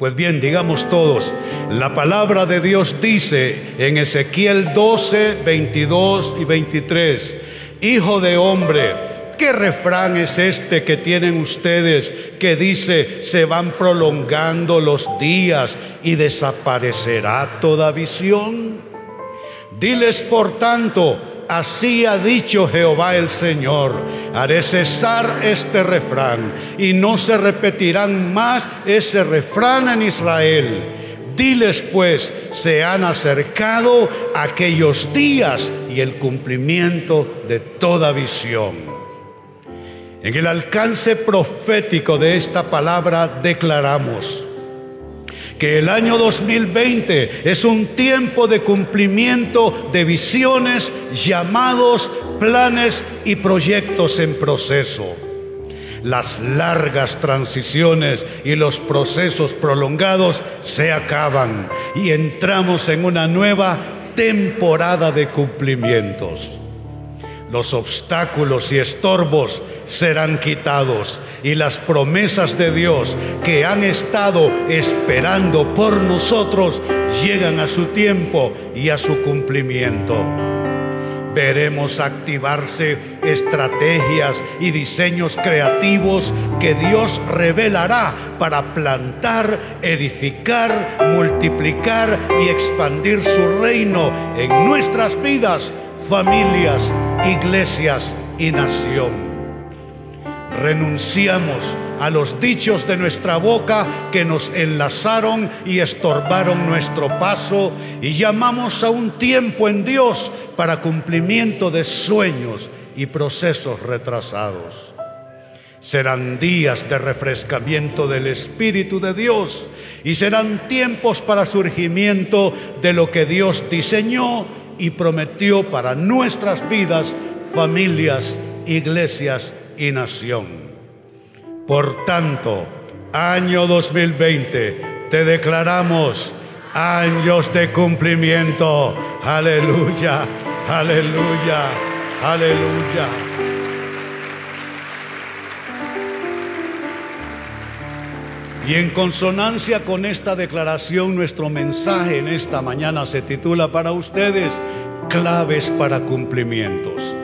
Pues bien, digamos todos, la palabra de Dios dice en Ezequiel 12, 22 y 23, Hijo de hombre, ¿qué refrán es este que tienen ustedes que dice, se van prolongando los días y desaparecerá toda visión? Diles por tanto, así ha dicho Jehová el Señor, haré cesar este refrán y no se repetirán más ese refrán en Israel. Diles pues, se han acercado aquellos días y el cumplimiento de toda visión. En el alcance profético de esta palabra declaramos, que el año 2020 es un tiempo de cumplimiento de visiones, llamados, planes y proyectos en proceso. Las largas transiciones y los procesos prolongados se acaban y entramos en una nueva temporada de cumplimientos. Los obstáculos y estorbos serán quitados y las promesas de Dios que han estado esperando por nosotros llegan a su tiempo y a su cumplimiento. Veremos activarse estrategias y diseños creativos que Dios revelará para plantar, edificar, multiplicar y expandir su reino en nuestras vidas familias, iglesias y nación. Renunciamos a los dichos de nuestra boca que nos enlazaron y estorbaron nuestro paso y llamamos a un tiempo en Dios para cumplimiento de sueños y procesos retrasados. Serán días de refrescamiento del Espíritu de Dios y serán tiempos para surgimiento de lo que Dios diseñó y prometió para nuestras vidas, familias, iglesias y nación. Por tanto, año 2020, te declaramos años de cumplimiento. Aleluya, aleluya, aleluya. Y en consonancia con esta declaración, nuestro mensaje en esta mañana se titula para ustedes, claves para cumplimientos.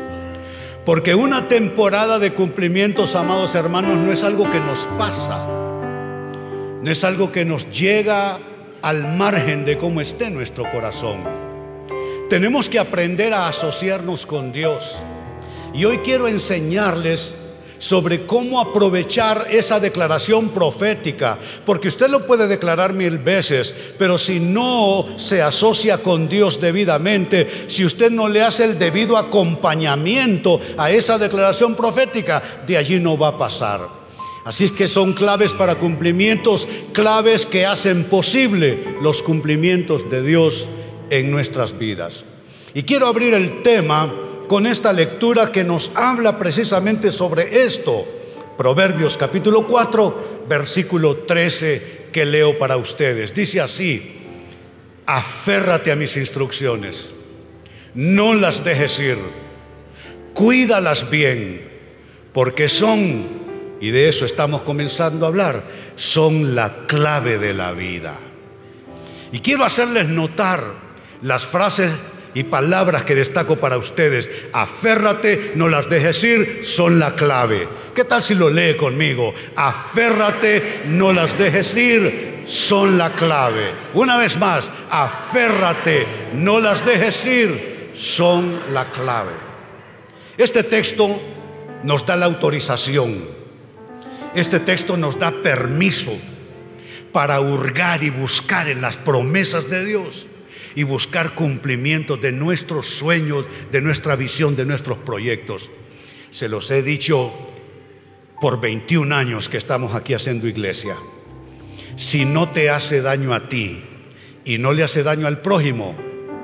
Porque una temporada de cumplimientos, amados hermanos, no es algo que nos pasa, no es algo que nos llega al margen de cómo esté nuestro corazón. Tenemos que aprender a asociarnos con Dios. Y hoy quiero enseñarles sobre cómo aprovechar esa declaración profética, porque usted lo puede declarar mil veces, pero si no se asocia con Dios debidamente, si usted no le hace el debido acompañamiento a esa declaración profética, de allí no va a pasar. Así es que son claves para cumplimientos, claves que hacen posible los cumplimientos de Dios en nuestras vidas. Y quiero abrir el tema con esta lectura que nos habla precisamente sobre esto. Proverbios capítulo 4, versículo 13 que leo para ustedes. Dice así, aférrate a mis instrucciones, no las dejes ir, cuídalas bien, porque son, y de eso estamos comenzando a hablar, son la clave de la vida. Y quiero hacerles notar las frases y palabras que destaco para ustedes. Aférrate, no las dejes ir, son la clave. ¿Qué tal si lo lee conmigo? Aférrate, no las dejes ir, son la clave. Una vez más, aférrate, no las dejes ir, son la clave. Este texto nos da la autorización. Este texto nos da permiso para hurgar y buscar en las promesas de Dios y buscar cumplimiento de nuestros sueños, de nuestra visión, de nuestros proyectos. Se los he dicho por 21 años que estamos aquí haciendo iglesia. Si no te hace daño a ti y no le hace daño al prójimo,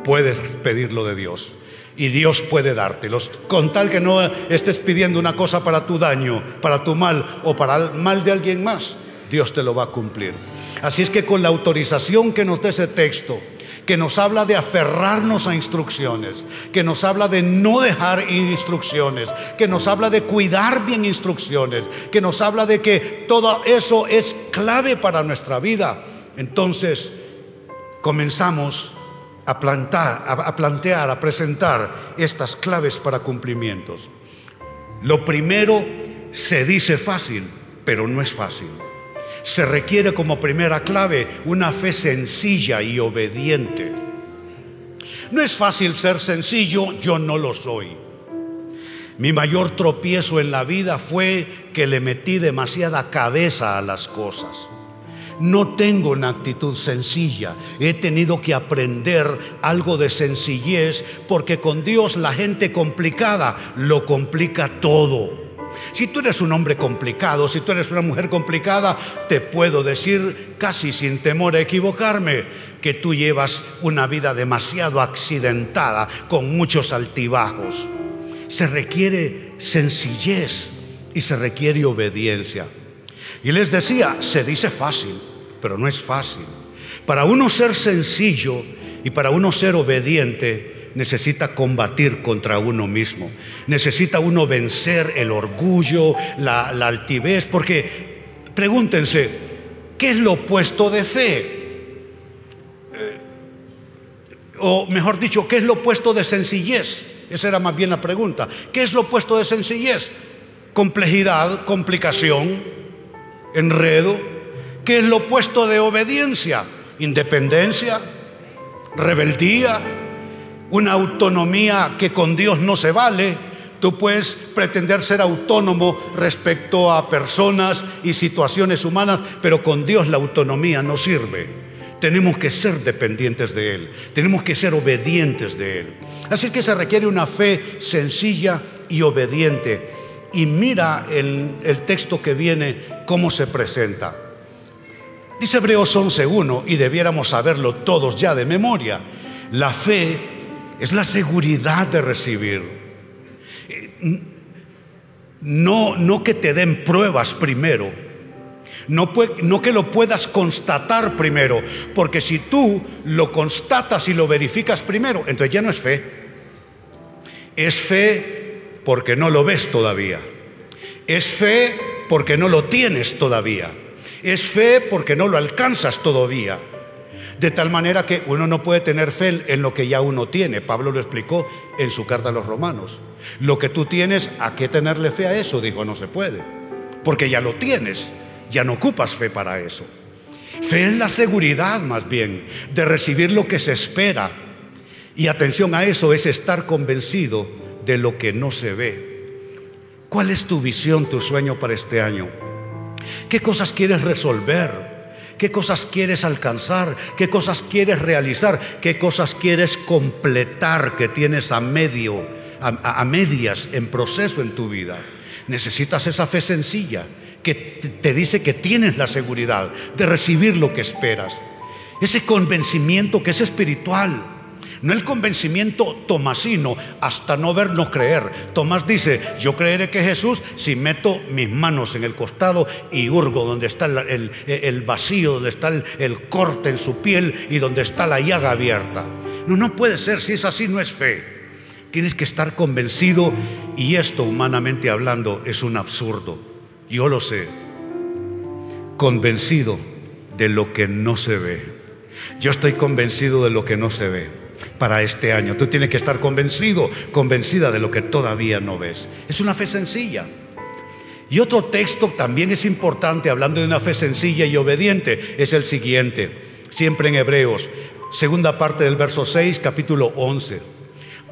puedes pedirlo de Dios. Y Dios puede dártelos. Con tal que no estés pidiendo una cosa para tu daño, para tu mal o para el mal de alguien más, Dios te lo va a cumplir. Así es que con la autorización que nos da ese texto, que nos habla de aferrarnos a instrucciones, que nos habla de no dejar instrucciones, que nos habla de cuidar bien instrucciones, que nos habla de que todo eso es clave para nuestra vida. entonces comenzamos a, plantar, a, plantear, a presentar estas claves para cumplimientos. Lo primero se dice fácil, pero no es fácil. Se requiere como primera clave una fe sencilla y obediente. No es fácil ser sencillo, yo no lo soy. Mi mayor tropiezo en la vida fue que le metí demasiada cabeza a las cosas. No tengo una actitud sencilla. He tenido que aprender algo de sencillez porque con Dios la gente complicada lo complica todo. Si tú eres un hombre complicado, si tú eres una mujer complicada, te puedo decir casi sin temor a equivocarme que tú llevas una vida demasiado accidentada con muchos altibajos. Se requiere sencillez y se requiere obediencia. Y les decía, se dice fácil, pero no es fácil. Para uno ser sencillo y para uno ser obediente, necesita combatir contra uno mismo. Necesita uno vencer el orgullo, la, altivez, porque pregúntense, ¿qué es lo opuesto de fe? Eh, o mejor dicho, ¿qué es lo opuesto de sencillez? Esa era más bien la pregunta. ¿Qué es lo opuesto de sencillez? Complejidad, complicación, enredo. ¿Qué es lo opuesto de obediencia? Independencia, rebeldía, una autonomía que con Dios no se vale. Tú puedes pretender ser autónomo respecto a personas y situaciones humanas, pero con Dios la autonomía no sirve. Tenemos que ser dependientes de Él, tenemos que ser obedientes de Él. Así que se requiere una fe sencilla y obediente. Y mira el, el texto que viene, cómo se presenta. Dice Hebreos 11.1, y debiéramos saberlo todos ya de memoria, la fe es la seguridad de recibir. No, no que te den pruebas primero, no, no, que lo puedas constatar primero, porque si tú lo constatas y lo verificas primero, entonces ya no es fe. Es fe porque no lo ves todavía. Es fe porque no lo tienes todavía. Es fe porque no lo alcanzas todavía. De tal manera que uno no puede tener fe en lo que ya uno tiene. Pablo lo explicó en su carta a los romanos. Lo que tú tienes, ¿a qué tenerle fe a eso? Dijo, no se puede. Porque ya lo tienes. Ya no ocupas fe para eso. Fe en la seguridad más bien de recibir lo que se espera. Y atención a eso es estar convencido de lo que no se ve. ¿Cuál es tu visión, tu sueño para este año? ¿Qué cosas quieres resolver? Qué cosas quieres alcanzar, qué cosas quieres realizar, qué cosas quieres completar que tienes a medio, a, medias en proceso en tu vida. Necesitas esa fe sencilla que te dice que tienes la seguridad de recibir lo que esperas. Ese convencimiento que es espiritual no el convencimiento tomasino, hasta no ver, no creer. Tomás dice, yo creeré que Jesús si meto mis manos en el costado y hurgo donde está el, vacío, donde está el, el corte en su piel y donde está la llaga abierta. No, no puede ser, si es así no es fe. Tienes que estar convencido y esto humanamente hablando es un absurdo. Yo lo sé. Convencido de lo que no se ve. Yo estoy convencido de lo que no se ve para este año. Tú tienes que estar convencido, convencida de lo que todavía no ves. Es una fe sencilla. Y otro texto también es importante, hablando de una fe sencilla y obediente, es el siguiente, siempre en Hebreos, segunda parte del verso 6, capítulo 11.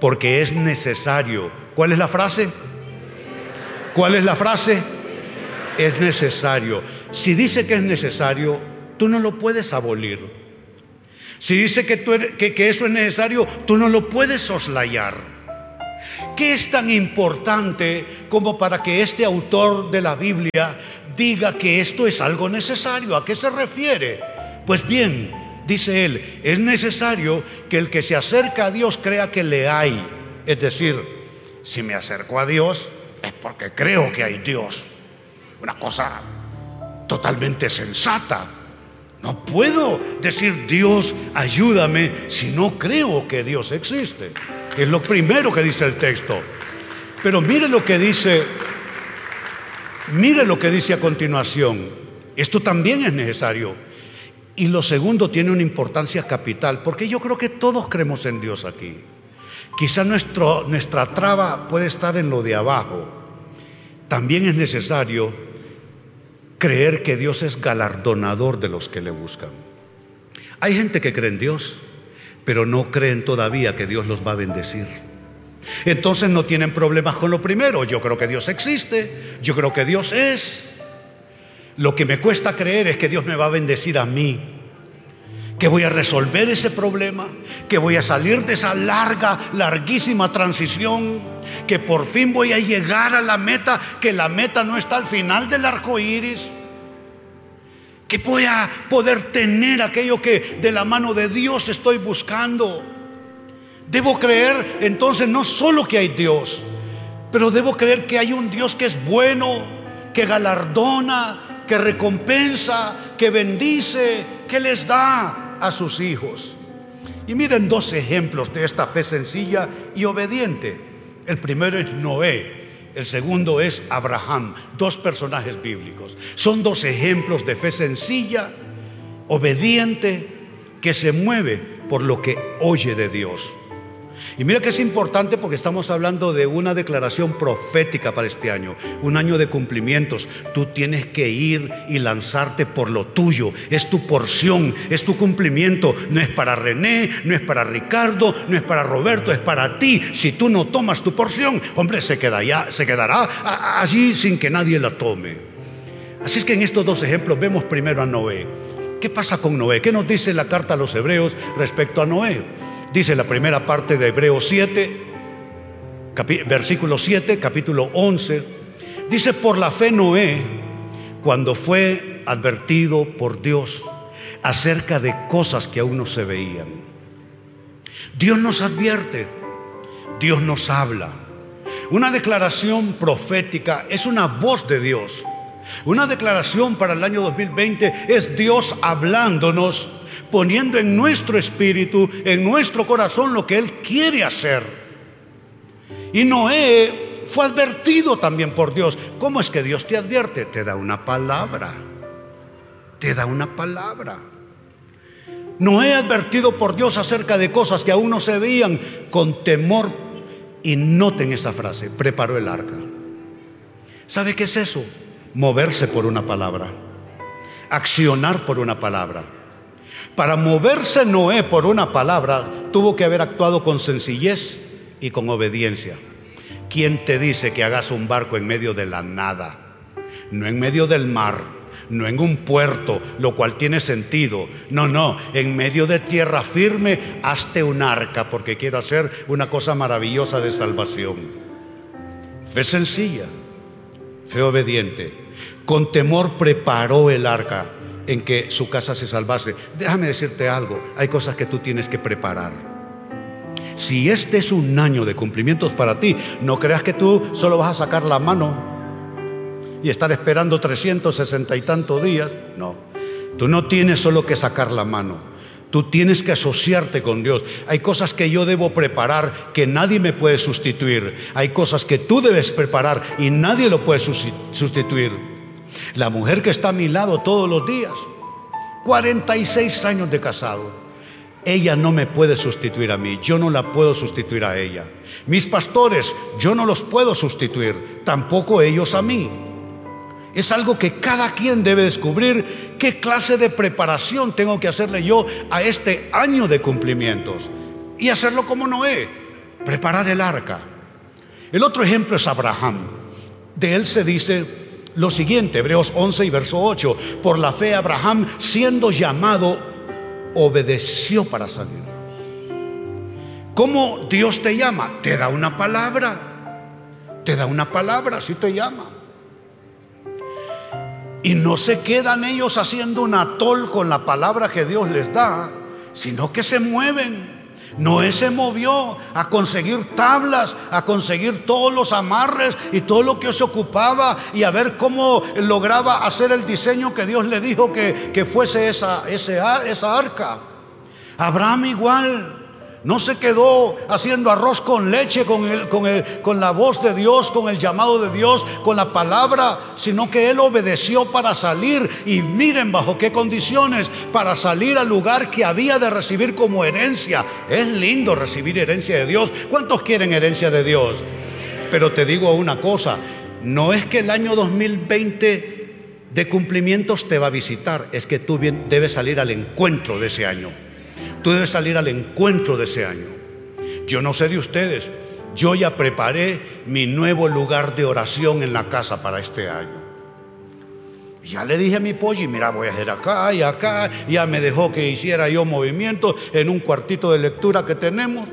Porque es necesario. ¿Cuál es la frase? ¿Cuál es la frase? Es necesario. Si dice que es necesario, tú no lo puedes abolir. Si dice que, eso es necesario, tú no lo puedes soslayar. ¿Qué es tan importante como para que este autor de la Biblia diga que esto es algo necesario? ¿A qué se refiere? Pues bien, dice él, es necesario que el que se acerca a Dios crea que le hay. Es decir, si me acerco a Dios es porque creo que hay Dios. Una cosa totalmente sensata. No puedo decir Dios, ayúdame si no creo que Dios existe. Es lo primero que dice el texto. Pero mire lo que dice, mire lo que dice a continuación. Esto también es necesario. Y lo segundo tiene una importancia capital, porque yo creo que todos creemos en Dios aquí. Quizá nuestro, nuestra traba puede estar en lo de abajo. También es necesario creer que Dios es galardonador de los que le buscan. Hay gente que cree en Dios, pero no creen todavía que Dios los va a bendecir. Entonces no tienen problemas con lo primero. Yo creo que Dios existe, yo creo que Dios es. Lo que me cuesta creer es que Dios me va a bendecir a mí, que voy a resolver ese problema, que voy a salir de esa larga, larguísima transición, que por fin voy a llegar a la meta, que la meta no está al final del arco iris, que voy a poder tener aquello que de la mano de Dios estoy buscando. Debo creer entonces no solo que hay Dios, pero debo creer que hay un Dios que es bueno, que galardona, que recompensa, que bendice, que les da a sus hijos. Y miren dos ejemplos de esta fe sencilla y obediente. El primero es Noé, el segundo es Abraham, dos personajes bíblicos. Son dos ejemplos de fe sencilla, obediente, que se mueve por lo que oye de Dios. Y mira que es importante porque estamos hablando de una declaración profética para este año, un año de cumplimientos. Tú tienes que ir y lanzarte por lo tuyo, es tu porción, es tu cumplimiento. No es para René, no es para Ricardo, no es para Roberto, es para ti. Si tú no tomas tu porción, hombre, se, se quedará allí sin que nadie la tome. Así es que en estos dos ejemplos vemos primero a Noé. ¿Qué pasa con Noé? ¿Qué nos dice la carta a los hebreos respecto a Noé? Dice la primera parte de Hebreos 7, versículo 7, capítulo 11. Dice, por la fe Noé, cuando fue advertido por Dios acerca de cosas que aún no se veían. Dios nos advierte, Dios nos habla. Una declaración profética es una voz de Dios. Una declaración para el año 2020 es Dios hablándonos poniendo en nuestro espíritu, en nuestro corazón lo que Él quiere hacer. Y Noé fue advertido también por Dios. ¿Cómo es que Dios te advierte? Te da una palabra. Te da una palabra. Noé advertido por Dios acerca de cosas que aún no se veían con temor. Y noten esa frase, preparó el arca. ¿Sabe qué es eso? Moverse por una palabra. Accionar por una palabra. Para moverse Noé por una palabra, tuvo que haber actuado con sencillez y con obediencia. ¿Quién te dice que hagas un barco en medio de la nada? No en medio del mar, no en un puerto, lo cual tiene sentido. No, no, en medio de tierra firme, hazte un arca porque quiero hacer una cosa maravillosa de salvación. Fe sencilla, fe obediente. Con temor preparó el arca en que su casa se salvase. Déjame decirte algo, hay cosas que tú tienes que preparar. Si este es un año de cumplimientos para ti, no creas que tú solo vas a sacar la mano y estar esperando 360 y tantos días. No, tú no tienes solo que sacar la mano. Tú tienes que asociarte con Dios. Hay cosas que yo debo preparar que nadie me puede sustituir. Hay cosas que tú debes preparar y nadie lo puede sustituir. La mujer que está a mi lado todos los días, 46 años de casado, ella no me puede sustituir a mí, yo no la puedo sustituir a ella. Mis pastores, yo no los puedo sustituir, tampoco ellos a mí. Es algo que cada quien debe descubrir qué clase de preparación tengo que hacerle yo a este año de cumplimientos. Y hacerlo como Noé, preparar el arca. El otro ejemplo es Abraham. De él se dice lo siguiente, Hebreos 11 y verso 8, por la fe Abraham, siendo llamado, obedeció para salir. ¿Cómo Dios te llama? Te da una palabra. Te da una palabra, así te llama. Y no se quedan ellos haciendo un atol con la palabra que Dios les da, sino que se mueven. Noé se movió a conseguir tablas, a conseguir todos los amarres y todo lo que se ocupaba y a ver cómo lograba hacer el diseño que Dios le dijo que, fuese esa, esa arca. Abraham igual No se quedó haciendo arroz con leche, con, el, con, con, la voz de Dios, con el llamado de Dios, con la palabra, sino que él obedeció para salir. Y miren bajo qué condiciones, para salir al lugar que había de recibir como herencia. Es lindo recibir herencia de Dios. ¿Cuántos quieren herencia de Dios? Pero te digo una cosa, no es que el año 2020 de cumplimientos te va a visitar, es que tú debes salir al encuentro de ese año. Tú debes salir al encuentro de ese año. Yo no sé de ustedes, yo ya preparé mi nuevo lugar de oración en la casa para este año. Ya le dije a mi pollo, mira, voy a hacer acá y acá. Ya me dejó que hiciera yo movimiento en un cuartito de lectura que tenemos.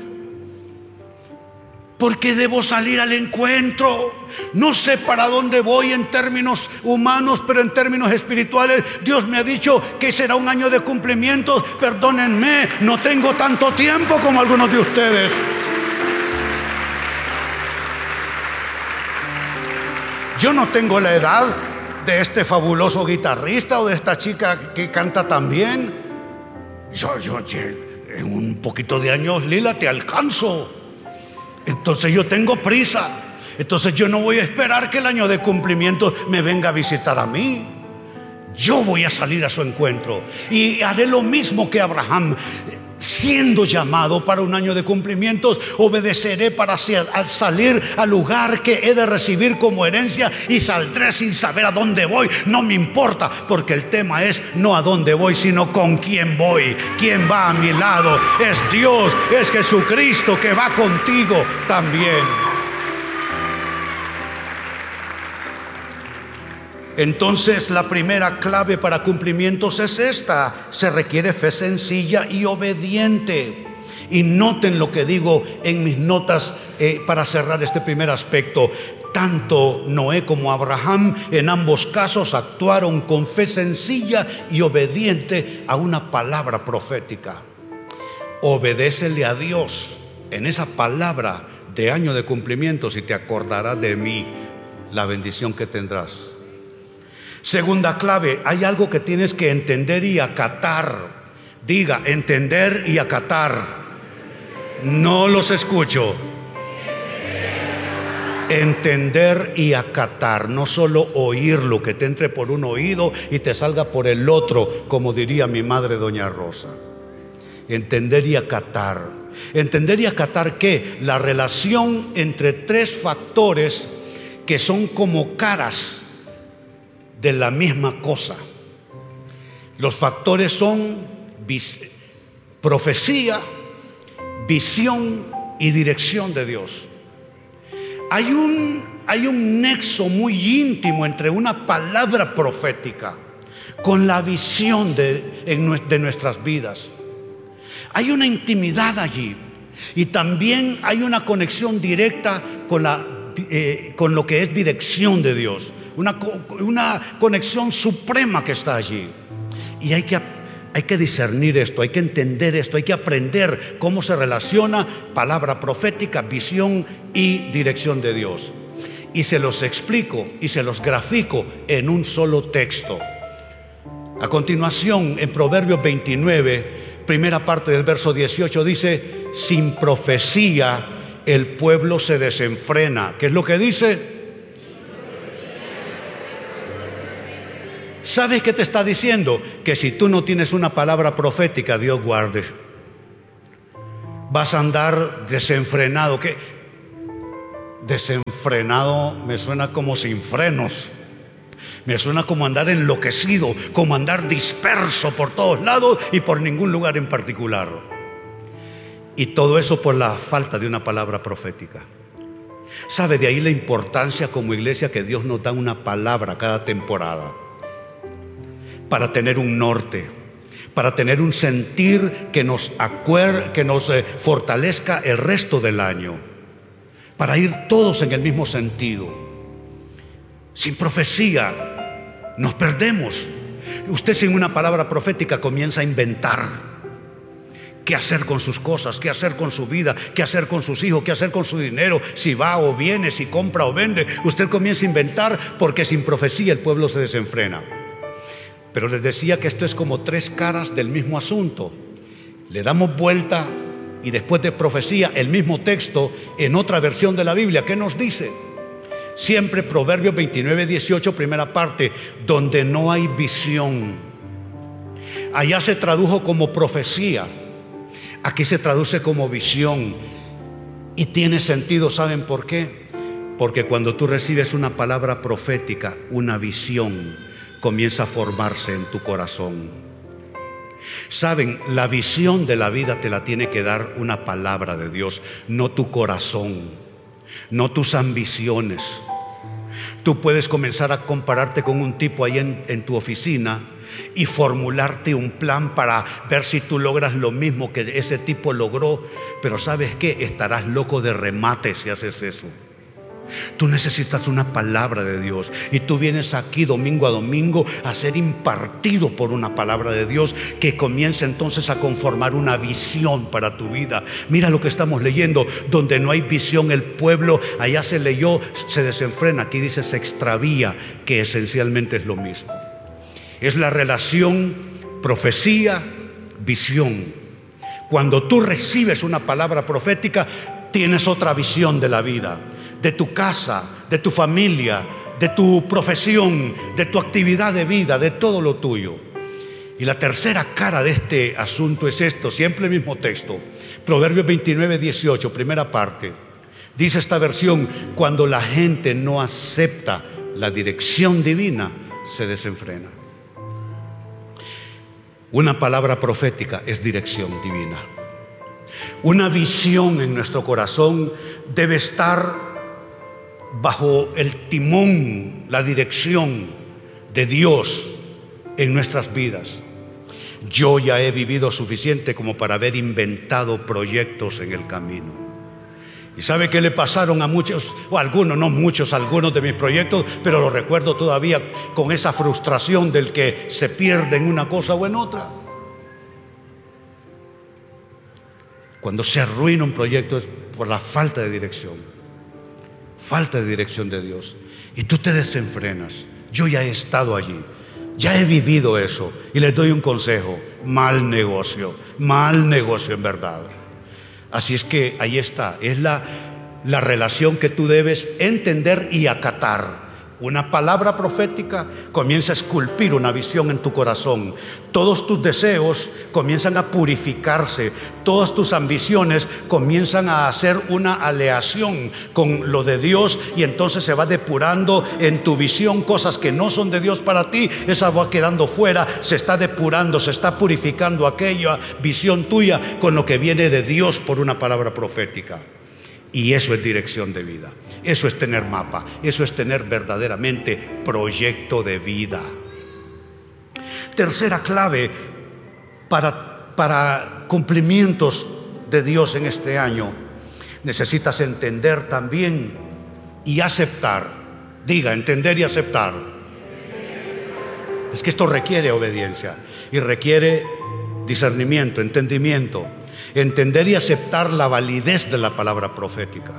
Porque debo salir al encuentro. No sé para dónde voy en términos humanos, pero en términos espirituales, Dios me ha dicho que será un año de cumplimientos. Perdónenme, no tengo tanto tiempo como algunos de ustedes. Yo no tengo la edad de este fabuloso guitarrista o de esta chica que canta tan bien. Yo, yo, en un poquito de años, Lila, te alcanzo. Entonces yo tengo prisa. Entonces yo no voy a esperar que el año de cumplimiento me venga a visitar a mí. Yo voy a salir a su encuentro y haré lo mismo que Abraham siendo llamado para un año de cumplimientos, obedeceré para salir al lugar que he de recibir como herencia y saldré sin saber a dónde voy. No me importa, porque el tema es no a dónde voy, sino con quién voy, quién va a mi lado. Es Dios, es Jesucristo que va contigo también. Entonces la primera clave para cumplimientos es esta. Se requiere fe sencilla y obediente. Y noten lo que digo en mis notas eh, para cerrar este primer aspecto. Tanto Noé como Abraham en ambos casos actuaron con fe sencilla y obediente a una palabra profética. Obedécele a Dios en esa palabra de año de cumplimientos y te acordarás de mí la bendición que tendrás. Segunda clave, hay algo que tienes que entender y acatar. Diga, entender y acatar. No los escucho. Entender y acatar, no solo oírlo, que te entre por un oído y te salga por el otro, como diría mi madre doña Rosa. Entender y acatar. Entender y acatar que la relación entre tres factores que son como caras de la misma cosa. Los factores son profecía, visión y dirección de Dios. Hay un, hay un nexo muy íntimo entre una palabra profética con la visión de, de nuestras vidas. Hay una intimidad allí y también hay una conexión directa con, la, eh, con lo que es dirección de Dios una, conexión suprema que está allí. Y hay que, hay que discernir esto, hay que entender esto, hay que aprender cómo se relaciona palabra profética, visión y dirección de Dios. Y se los explico y se los grafico en un solo texto. A continuación, en Proverbios 29, primera parte del verso 18, dice, sin profecía el pueblo se desenfrena. ¿Qué es lo que dice? ¿Sabes qué te está diciendo? Que si tú no tienes una palabra profética, Dios guarde. Vas a andar desenfrenado. ¿Qué? Desenfrenado me suena como sin frenos. Me suena como andar enloquecido, como andar disperso por todos lados y por ningún lugar en particular. Y todo eso por la falta de una palabra profética. ¿Sabe de ahí la importancia como iglesia que Dios nos da una palabra cada temporada? Para tener un norte, para tener un sentir que nos, que nos eh, fortalezca el resto del año, para ir todos en el mismo sentido. Sin profecía nos perdemos. Usted sin una palabra profética comienza a inventar qué hacer con sus cosas, qué hacer con su vida, qué hacer con sus hijos, qué hacer con su dinero, si va o viene, si compra o vende. Usted comienza a inventar porque sin profecía el pueblo se desenfrena. Pero les decía que esto es como tres caras del mismo asunto. Le damos vuelta y después de profecía, el mismo texto en otra versión de la Biblia. ¿Qué nos dice? Siempre Proverbios 29, 18, primera parte, donde no hay visión. Allá se tradujo como profecía, aquí se traduce como visión. Y tiene sentido, ¿saben por qué? Porque cuando tú recibes una palabra profética, una visión, comienza a formarse en tu corazón. Saben, la visión de la vida te la tiene que dar una palabra de Dios, no tu corazón no tus ambiciones. Tú puedes comenzar a compararte con un tipo ahí en, tu oficina y formularte un plan para ver si tú logras lo mismo que ese tipo logró, pero sabes qué, estarás loco de remate si haces eso. Tú necesitas una palabra de Dios y tú vienes aquí domingo a domingo a ser impartido por una palabra de Dios que comienza entonces a conformar una visión para tu vida. Mira lo que estamos leyendo, donde no hay visión el pueblo, allá se leyó, se desenfrena, aquí dice se extravía, que esencialmente es lo mismo. Es la relación profecía, visión. Cuando tú recibes una palabra profética, tienes otra visión de la vida de tu casa, de tu familia, de tu profesión, de tu actividad de vida, de todo lo tuyo. Y la tercera cara de este asunto es esto, siempre el mismo texto, Proverbios 29, 18, primera parte. Dice esta versión, cuando la gente no acepta la dirección divina, se desenfrena. Una palabra profética es dirección divina. Una visión en nuestro corazón debe estar bajo el timón, la dirección de Dios en nuestras vidas. Yo ya he vivido suficiente como para haber inventado proyectos en el camino. ¿Y sabe qué le pasaron a muchos, o algunos, no muchos, algunos de mis proyectos, pero lo recuerdo todavía con esa frustración del que se pierde en una cosa o en otra? Cuando se arruina un proyecto es por la falta de dirección falta de dirección de Dios. Y tú te desenfrenas. Yo ya he estado allí, ya he vivido eso. Y les doy un consejo, mal negocio, mal negocio en verdad. Así es que ahí está, es la, la relación que tú debes entender y acatar. Una palabra profética comienza a esculpir una visión en tu corazón. Todos tus deseos comienzan a purificarse. Todas tus ambiciones comienzan a hacer una aleación con lo de Dios y entonces se va depurando en tu visión cosas que no son de Dios para ti. Esa va quedando fuera, se está depurando, se está purificando aquella visión tuya con lo que viene de Dios por una palabra profética. Y eso es dirección de vida. Eso es tener mapa. Eso es tener verdaderamente proyecto de vida. Tercera clave para, para cumplimientos de Dios en este año. Necesitas entender también y aceptar. Diga, entender y aceptar. Es que esto requiere obediencia y requiere discernimiento, entendimiento entender y aceptar la validez de la palabra profética.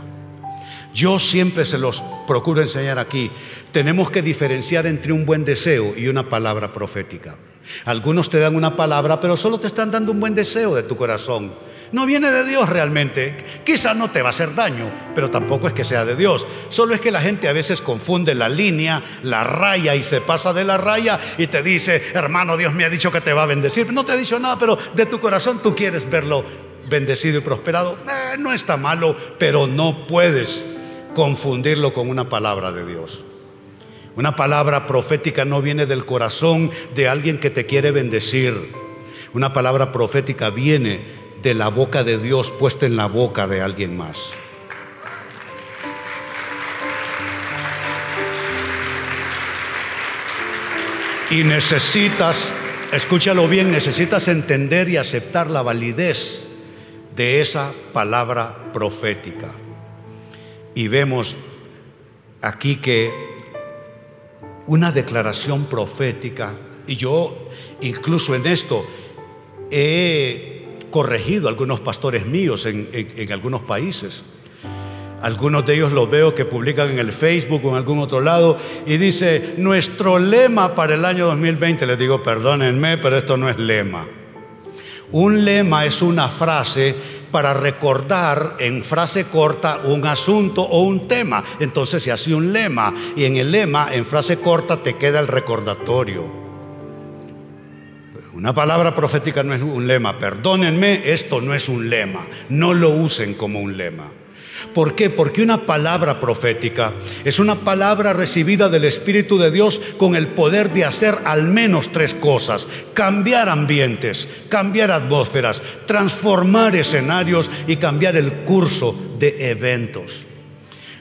Yo siempre se los procuro enseñar aquí. Tenemos que diferenciar entre un buen deseo y una palabra profética. Algunos te dan una palabra, pero solo te están dando un buen deseo de tu corazón. No viene de Dios realmente. Quizás no te va a hacer daño, pero tampoco es que sea de Dios. Solo es que la gente a veces confunde la línea, la raya y se pasa de la raya y te dice, hermano, Dios me ha dicho que te va a bendecir. No te ha dicho nada, pero de tu corazón tú quieres verlo bendecido y prosperado. Eh, no está malo, pero no puedes confundirlo con una palabra de Dios. Una palabra profética no viene del corazón de alguien que te quiere bendecir. Una palabra profética viene de la boca de Dios puesta en la boca de alguien más. Y necesitas, escúchalo bien, necesitas entender y aceptar la validez de esa palabra profética. Y vemos aquí que una declaración profética, y yo incluso en esto he corregido a algunos pastores míos en, algunos países. Algunos de ellos los veo que publican en el Facebook o en algún otro lado y dice, nuestro lema para el año 2020, les digo, perdónenme, pero esto no es lema. Un lema es una frase para recordar en frase corta un asunto o un tema. Entonces se hace un lema y en el lema, en frase corta, te queda el recordatorio. Una palabra profética no es un lema. Perdónenme, esto no es un lema. No lo usen como un lema. ¿Por qué? Porque una palabra profética es una palabra recibida del Espíritu de Dios con el poder de hacer al menos tres cosas. Cambiar ambientes, cambiar atmósferas, transformar escenarios y cambiar el curso de eventos.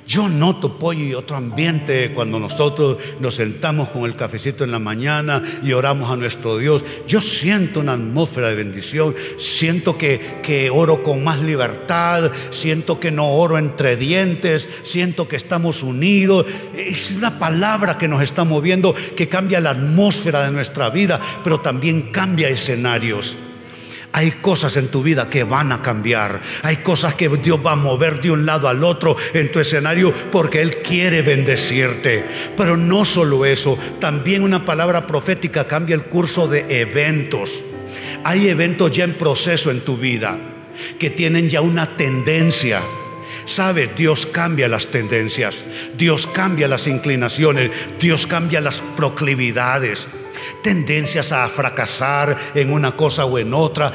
Yo noto, pollo, y otro ambiente cuando nosotros nos sentamos con el cafecito en la mañana y oramos a nuestro Dios. Yo siento una atmósfera de bendición. Siento que, que oro con más libertad. Siento que no oro entre dientes. Siento que estamos unidos. Es una palabra que nos está moviendo, que cambia la atmósfera de nuestra vida, pero también cambia escenarios. Hay cosas en tu vida que van a cambiar. Hay cosas que Dios va a mover de un lado al otro en tu escenario porque Él quiere bendecirte. Pero no solo eso, también una palabra profética cambia el curso de eventos. Hay eventos ya en proceso en tu vida que tienen ya una tendencia. Sabe, Dios cambia las tendencias, Dios cambia las inclinaciones, Dios cambia las proclividades tendencias a fracasar en una cosa o en otra,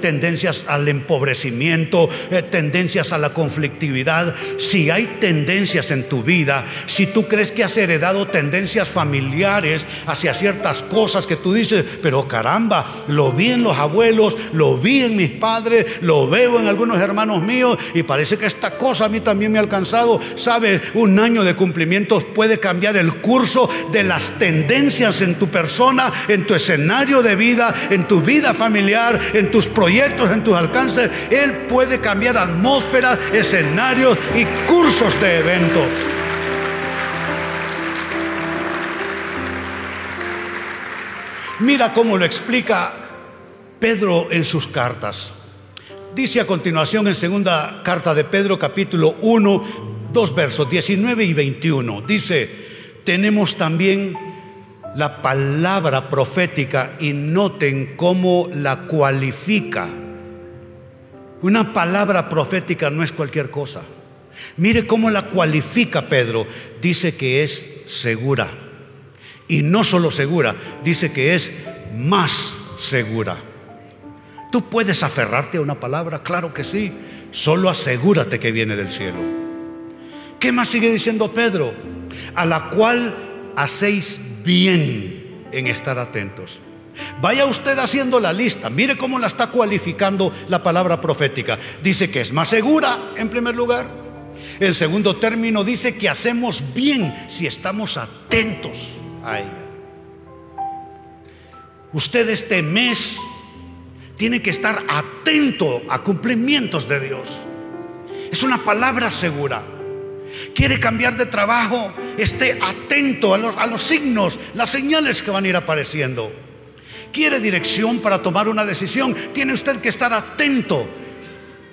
tendencias al empobrecimiento, eh, tendencias a la conflictividad. Si hay tendencias en tu vida, si tú crees que has heredado tendencias familiares hacia ciertas cosas que tú dices, pero caramba, lo vi en los abuelos, lo vi en mis padres, lo veo en algunos hermanos míos y parece que esta cosa a mí también me ha alcanzado. Sabe, un año de cumplimientos puede cambiar el curso de las tendencias en tu persona, en tu escenario de vida, en tu vida familiar, en tus proyectos, en tus alcances. Él puede cambiar atmósferas, escenarios y cursos de eventos. Mira cómo lo explica Pedro en sus cartas. Dice a continuación en segunda carta de Pedro capítulo 1, dos versos 19 y 21. Dice, tenemos también la palabra profética y noten cómo la cualifica. Una palabra profética no es cualquier cosa. Mire cómo la cualifica Pedro. Dice que es segura. Y no solo segura, dice que es más segura. ¿Tú puedes aferrarte a una palabra? Claro que sí. Solo asegúrate que viene del cielo. ¿Qué más sigue diciendo Pedro? A la cual hacéis bien en estar atentos. Vaya usted haciendo la lista, mire cómo la está cualificando la palabra profética. Dice que es más segura, en primer lugar. El segundo término dice que hacemos bien si estamos atentos a ella. Usted este mes tiene que estar atento a cumplimientos de Dios. Es una palabra segura quiere cambiar de trabajo, esté atento a los, a los signos, las señales que van a ir apareciendo. Quiere dirección para tomar una decisión, tiene usted que estar atento.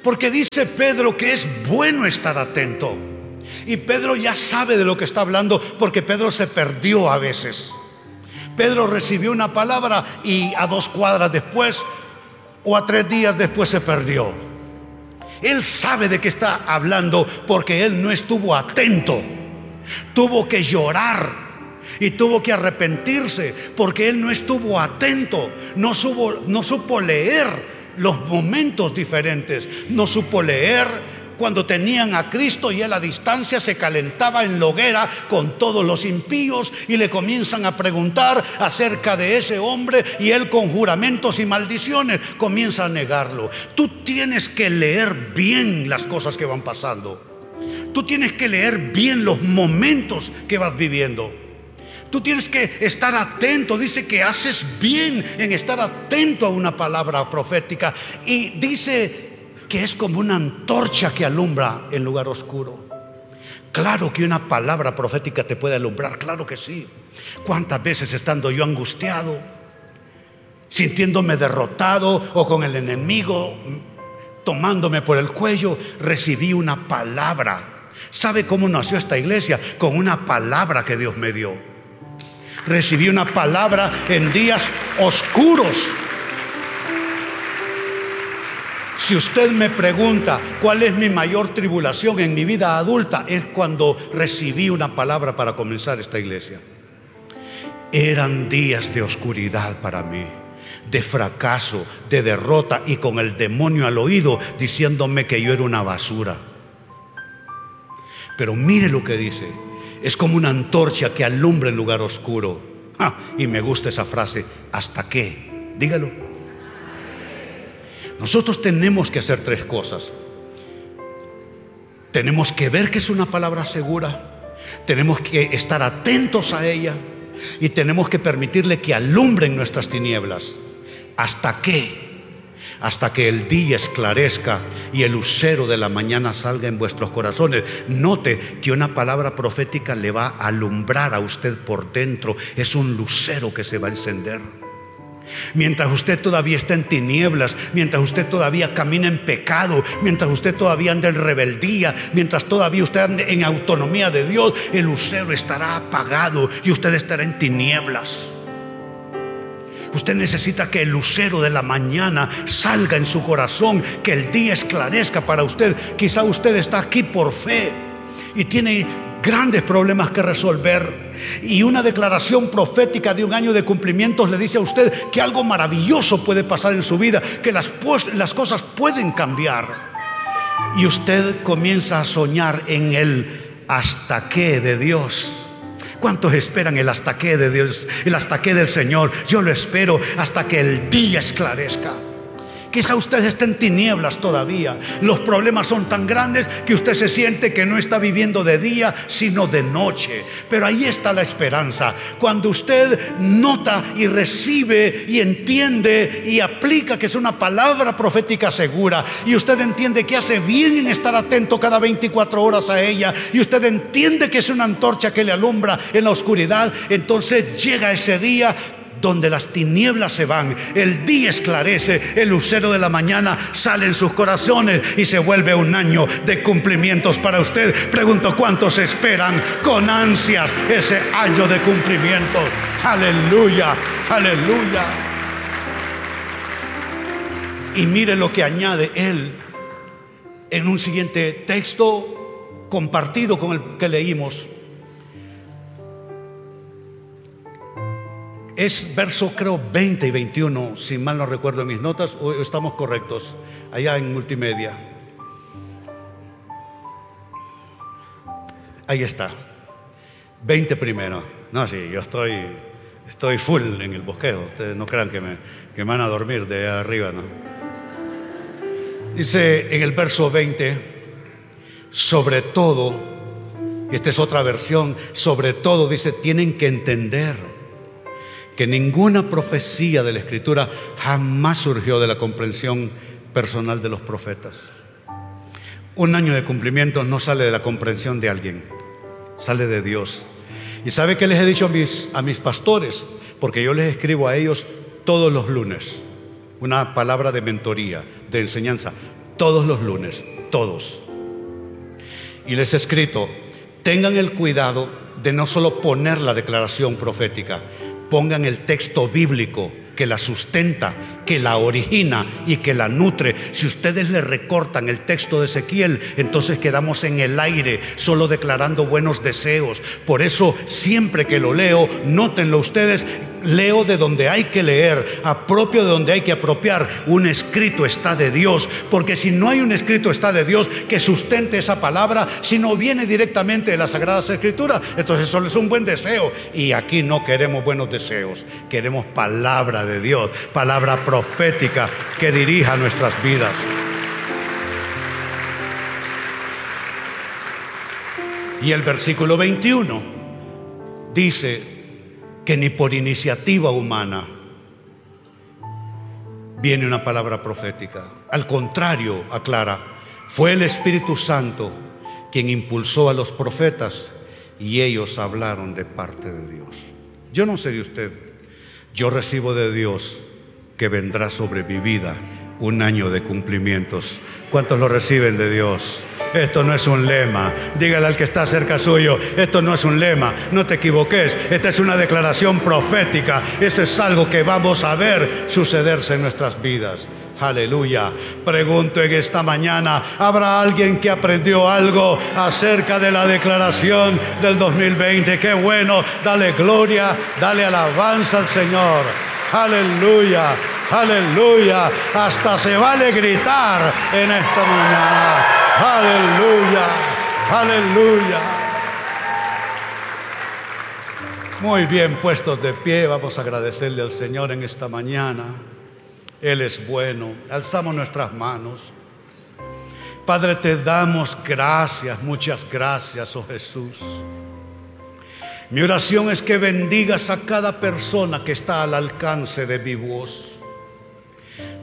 Porque dice Pedro que es bueno estar atento. Y Pedro ya sabe de lo que está hablando porque Pedro se perdió a veces. Pedro recibió una palabra y a dos cuadras después o a tres días después se perdió. Él sabe de qué está hablando porque él no estuvo atento. Tuvo que llorar y tuvo que arrepentirse porque él no estuvo atento, no, supo leer los momentos diferentes, no supo leer cuando tenían a Cristo y a distancia se calentaba en la hoguera con todos los impíos y le comienzan a preguntar acerca de ese hombre y él con juramentos y maldiciones comienza a negarlo. Tú tienes que leer bien las cosas que van pasando. Tú tienes que leer bien los momentos que vas viviendo. Tú tienes que estar atento. Dice que haces bien en estar atento a una palabra profética. Y dice que es como una antorcha que alumbra en lugar oscuro. Claro que una palabra profética te puede alumbrar, claro que sí. ¿Cuántas veces estando yo angustiado, sintiéndome derrotado o con el enemigo tomándome por el cuello, recibí una palabra? ¿Sabe cómo nació esta iglesia? Con una palabra que Dios me dio. Recibí una palabra en días oscuros Si usted me pregunta cuál es mi mayor tribulación en mi vida adulta, es cuando recibí una palabra para comenzar esta iglesia. Eran días de oscuridad para mí, de fracaso, de derrota y con el demonio al oído diciéndome que yo era una basura. Pero mire lo que dice, es como una antorcha que alumbra el lugar oscuro. y me gusta esa frase, ¿hasta qué? Dígalo. Nosotros tenemos que hacer tres cosas. Tenemos que ver que es una palabra segura, tenemos que estar atentos a ella y tenemos que permitirle que alumbren nuestras tinieblas. ¿Hasta qué? Hasta que el día esclarezca y el lucero de la mañana salga en vuestros corazones. Note que una palabra profética le va a alumbrar a usted por dentro. Es un lucero que se va a encender. Mientras usted todavía está en tinieblas, mientras usted todavía camina en pecado, mientras usted todavía anda en rebeldía, mientras todavía usted anda en autonomía de Dios, el lucero estará apagado y usted estará en tinieblas. Usted necesita que el lucero de la mañana salga en su corazón, que el día esclarezca para usted. Quizá usted está aquí por fe y tiene grandes problemas que resolver. Y una declaración profética de un año de cumplimientos le dice a usted que algo maravilloso puede pasar en su vida, que las, las cosas pueden cambiar. Y usted comienza a soñar en el hasta qué de Dios. ¿Cuántos esperan el hasta qué de Dios, el hasta qué del Señor? Yo lo espero hasta que el día esclarezca. Quizá usted esté en tinieblas todavía. Los problemas son tan grandes que usted se siente que no está viviendo de día, sino de noche. Pero ahí está la esperanza. Cuando usted nota y recibe y entiende y aplica que es una palabra profética segura y usted entiende que hace bien en estar atento cada 24 horas a ella y usted entiende que es una antorcha que le alumbra en la oscuridad, entonces llega ese día donde las tinieblas se van, el día esclarece, el lucero de la mañana sale en sus corazones y se vuelve un año de cumplimientos para usted. Pregunto cuántos esperan con ansias ese año de cumplimiento. Aleluya, aleluya. Y mire lo que añade él en un siguiente texto compartido con el que leímos. Es verso creo 20 y 21, si mal no recuerdo mis notas, o estamos correctos, allá en multimedia. Ahí está. 20 primero. No, sí, yo estoy, estoy full en el bosqueo. Ustedes no crean que me, que me van a dormir de arriba, ¿no? Dice en el verso 20, sobre todo, y esta es otra versión, sobre todo dice, tienen que entender que ninguna profecía de la Escritura jamás surgió de la comprensión personal de los profetas. Un año de cumplimiento no sale de la comprensión de alguien, sale de Dios. ¿Y sabe qué les he dicho a mis, a mis pastores? Porque yo les escribo a ellos todos los lunes, una palabra de mentoría, de enseñanza, todos los lunes, todos. Y les he escrito, tengan el cuidado de no solo poner la declaración profética, pongan el texto bíblico que la sustenta, que la origina y que la nutre. Si ustedes le recortan el texto de Ezequiel, entonces quedamos en el aire, solo declarando buenos deseos. Por eso, siempre que lo leo, nótenlo ustedes, leo de donde hay que leer, apropio de donde hay que apropiar. Un escrito está de Dios, porque si no hay un escrito está de Dios que sustente esa palabra, si no viene directamente de las Sagradas Escrituras, entonces solo es un buen deseo. Y aquí no queremos buenos deseos, queremos palabra de Dios, palabra profética que dirija nuestras vidas. Y el versículo 21 dice, que ni por iniciativa humana viene una palabra profética. Al contrario, aclara, fue el Espíritu Santo quien impulsó a los profetas y ellos hablaron de parte de Dios. Yo no sé de usted, yo recibo de Dios que vendrá sobre mi vida un año de cumplimientos. ¿Cuántos lo reciben de Dios? Esto no es un lema. Dígale al que está cerca suyo, esto no es un lema. No te equivoques. Esta es una declaración profética. Esto es algo que vamos a ver sucederse en nuestras vidas. Aleluya. Pregunto en esta mañana, ¿habrá alguien que aprendió algo acerca de la declaración del 2020? Qué bueno. Dale gloria, dale alabanza al Señor. Aleluya. Aleluya. Hasta se vale gritar en esta mañana. Aleluya. Aleluya. Muy bien puestos de pie, vamos a agradecerle al Señor en esta mañana. Él es bueno. Alzamos nuestras manos. Padre, te damos gracias, muchas gracias, oh Jesús. Mi oración es que bendigas a cada persona que está al alcance de mi voz.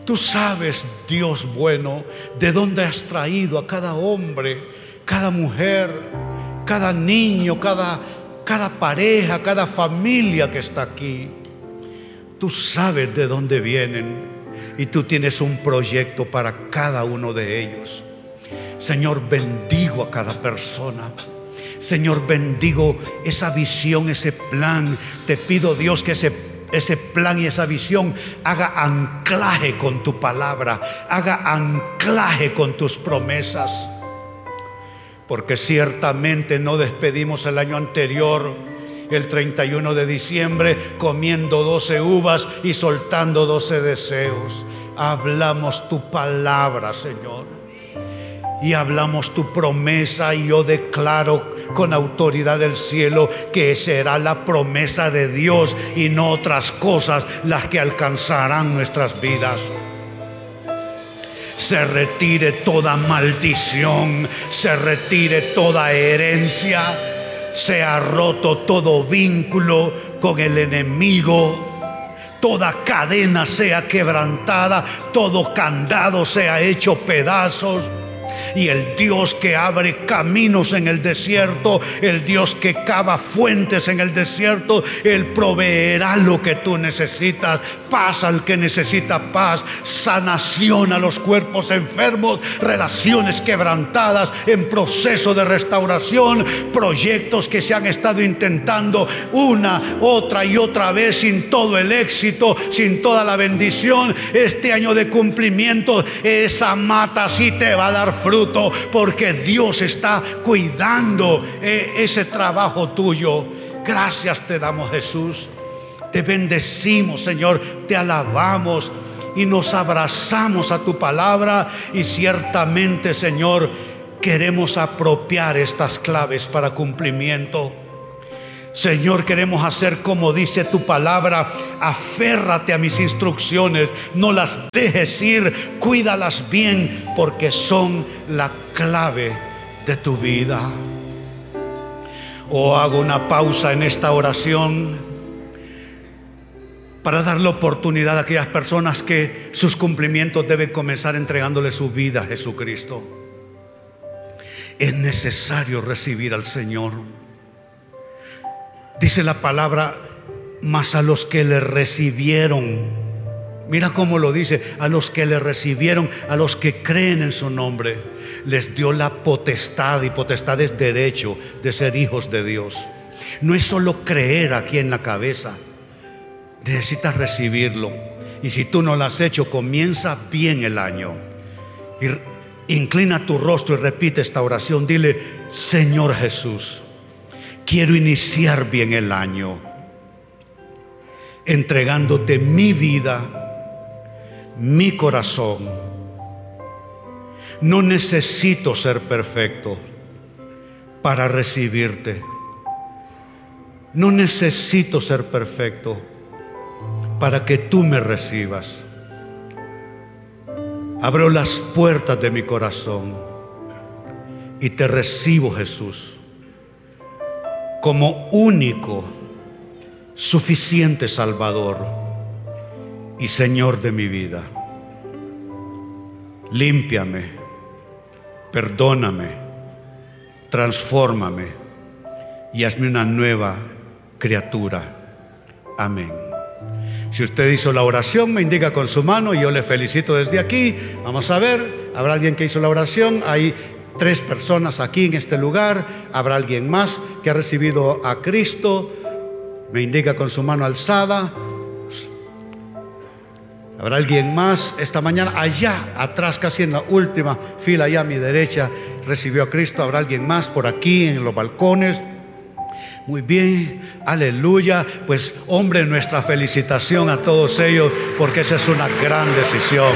Tú sabes, Dios bueno, de dónde has traído a cada hombre, cada mujer, cada niño, cada, cada pareja, cada familia que está aquí. Tú sabes de dónde vienen y tú tienes un proyecto para cada uno de ellos. Señor, bendigo a cada persona. Señor, bendigo esa visión, ese plan. Te pido, Dios, que ese ese plan y esa visión haga anclaje con tu palabra, haga anclaje con tus promesas. Porque ciertamente no despedimos el año anterior, el 31 de diciembre, comiendo 12 uvas y soltando 12 deseos. Hablamos tu palabra, Señor y hablamos tu promesa y yo declaro con autoridad del cielo que será la promesa de Dios y no otras cosas las que alcanzarán nuestras vidas. Se retire toda maldición, se retire toda herencia, se ha roto todo vínculo con el enemigo toda cadena sea quebrantada, todo candado sea hecho pedazos. Y el Dios que abre caminos en el desierto, el Dios que cava fuentes en el desierto, Él proveerá lo que tú necesitas. Paz al que necesita paz, sanación a los cuerpos enfermos, relaciones quebrantadas en proceso de restauración, proyectos que se han estado intentando una, otra y otra vez sin todo el éxito, sin toda la bendición. Este año de cumplimiento, esa mata sí te va a dar fruto porque Dios está cuidando eh, ese trabajo tuyo. Gracias te damos Jesús. Te bendecimos Señor, te alabamos y nos abrazamos a tu palabra y ciertamente Señor queremos apropiar estas claves para cumplimiento. Señor, queremos hacer como dice tu palabra. Aférrate a mis instrucciones. No las dejes ir. Cuídalas bien porque son la clave de tu vida. O hago una pausa en esta oración para dar la oportunidad a aquellas personas que sus cumplimientos deben comenzar entregándole su vida a Jesucristo. Es necesario recibir al Señor. Dice la palabra, mas a los que le recibieron, mira cómo lo dice, a los que le recibieron, a los que creen en su nombre, les dio la potestad, y potestad es derecho de ser hijos de Dios. No es solo creer aquí en la cabeza, necesitas recibirlo. Y si tú no lo has hecho, comienza bien el año. Inclina tu rostro y repite esta oración. Dile, Señor Jesús quiero iniciar bien el año entregándote mi vida, mi corazón. No necesito ser perfecto para recibirte. No necesito ser perfecto para que tú me recibas. Abro las puertas de mi corazón y te recibo, Jesús como único, suficiente Salvador y Señor de mi vida. Límpiame, perdóname, transfórmame y hazme una nueva criatura. Amén. Si usted hizo la oración, me indica con su mano y yo le felicito desde aquí. Vamos a ver, habrá alguien que hizo la oración. Hay tres personas aquí en este lugar. Habrá alguien más que ha recibido a Cristo. Me indica con su mano alzada. Habrá alguien más esta mañana, allá atrás, casi en la última fila, allá a mi derecha, recibió a Cristo. Habrá alguien más por aquí en los balcones. Muy bien, aleluya. Pues hombre, nuestra felicitación a todos ellos, porque esa es una gran decisión.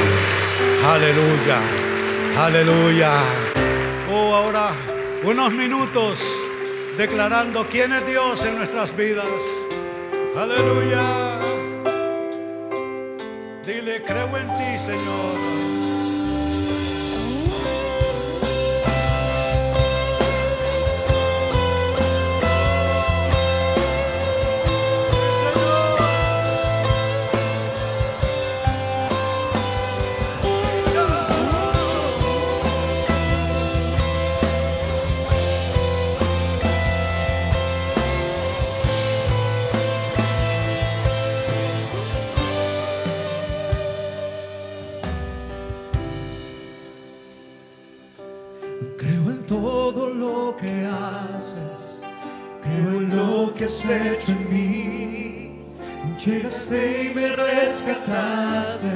Aleluya, aleluya. Unos minutos declarando quién es Dios en nuestras vidas. Aleluya. Dile, creo en ti, Señor. Has hecho en mí. Llegaste y me rescataste.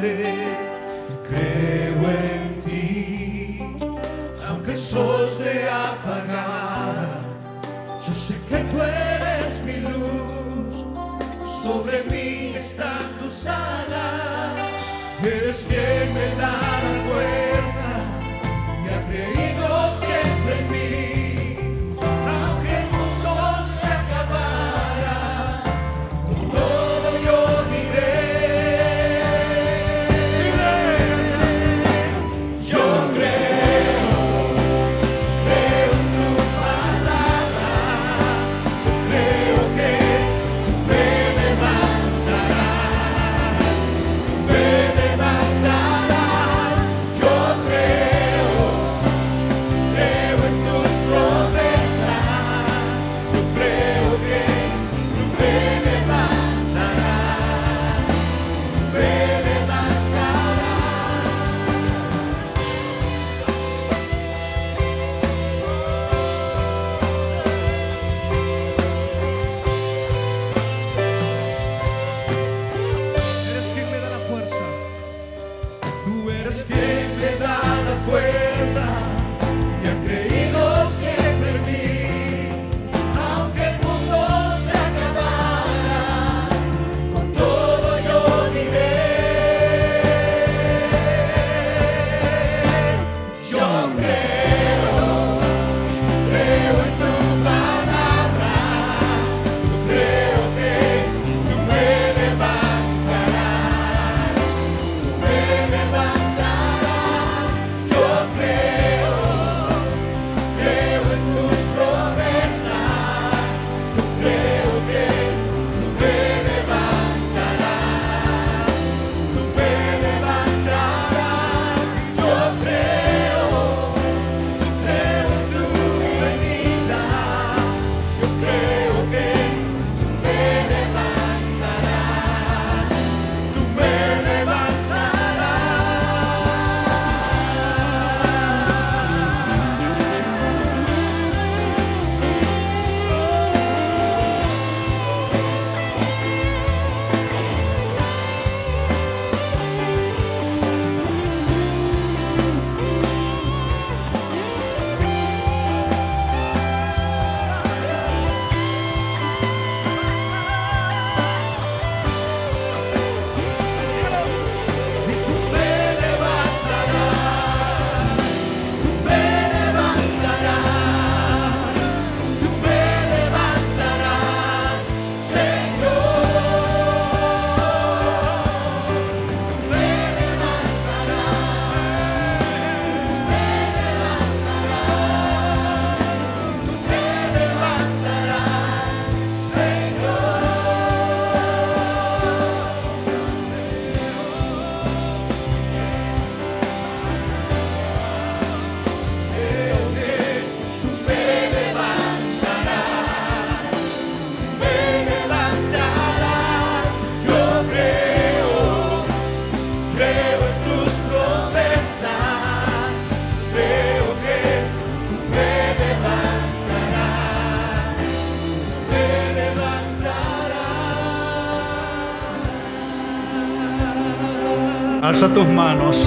Alza tus manos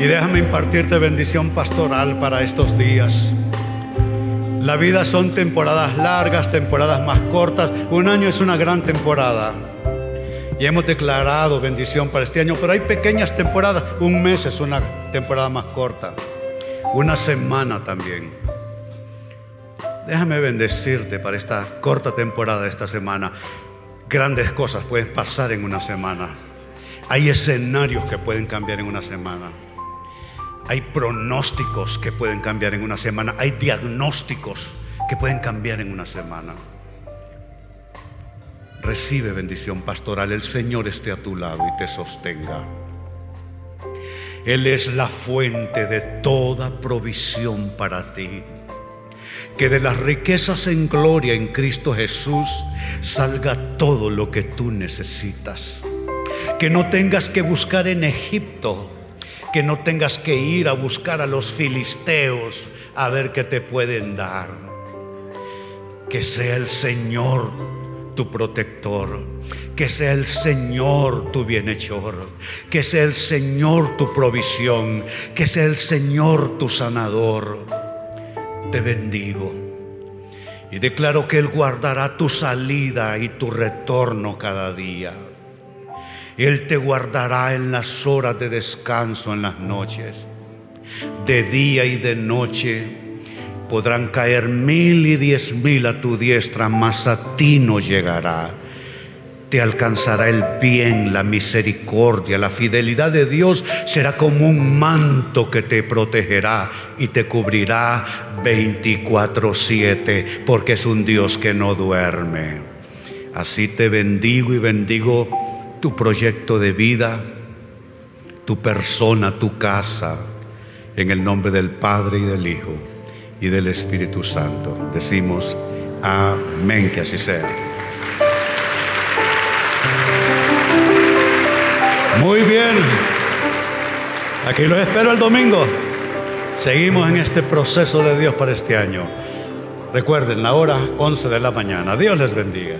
y déjame impartirte bendición pastoral para estos días. La vida son temporadas largas, temporadas más cortas. Un año es una gran temporada. Y hemos declarado bendición para este año, pero hay pequeñas temporadas. Un mes es una temporada más corta. Una semana también. Déjame bendecirte para esta corta temporada de esta semana. Grandes cosas pueden pasar en una semana. Hay escenarios que pueden cambiar en una semana. Hay pronósticos que pueden cambiar en una semana. Hay diagnósticos que pueden cambiar en una semana. Recibe bendición pastoral. El Señor esté a tu lado y te sostenga. Él es la fuente de toda provisión para ti. Que de las riquezas en gloria en Cristo Jesús salga todo lo que tú necesitas. Que no tengas que buscar en Egipto. Que no tengas que ir a buscar a los filisteos a ver qué te pueden dar. Que sea el Señor tu protector, que sea el Señor tu bienhechor, que sea el Señor tu provisión, que sea el Señor tu sanador. Te bendigo y declaro que Él guardará tu salida y tu retorno cada día. Él te guardará en las horas de descanso, en las noches, de día y de noche Podrán caer mil y diez mil a tu diestra, mas a ti no llegará. Te alcanzará el bien, la misericordia, la fidelidad de Dios será como un manto que te protegerá y te cubrirá 24/7, porque es un Dios que no duerme. Así te bendigo y bendigo tu proyecto de vida, tu persona, tu casa, en el nombre del Padre y del Hijo y del Espíritu Santo. Decimos, amén, que así sea. Muy bien. Aquí los espero el domingo. Seguimos en este proceso de Dios para este año. Recuerden, la hora 11 de la mañana. Dios les bendiga.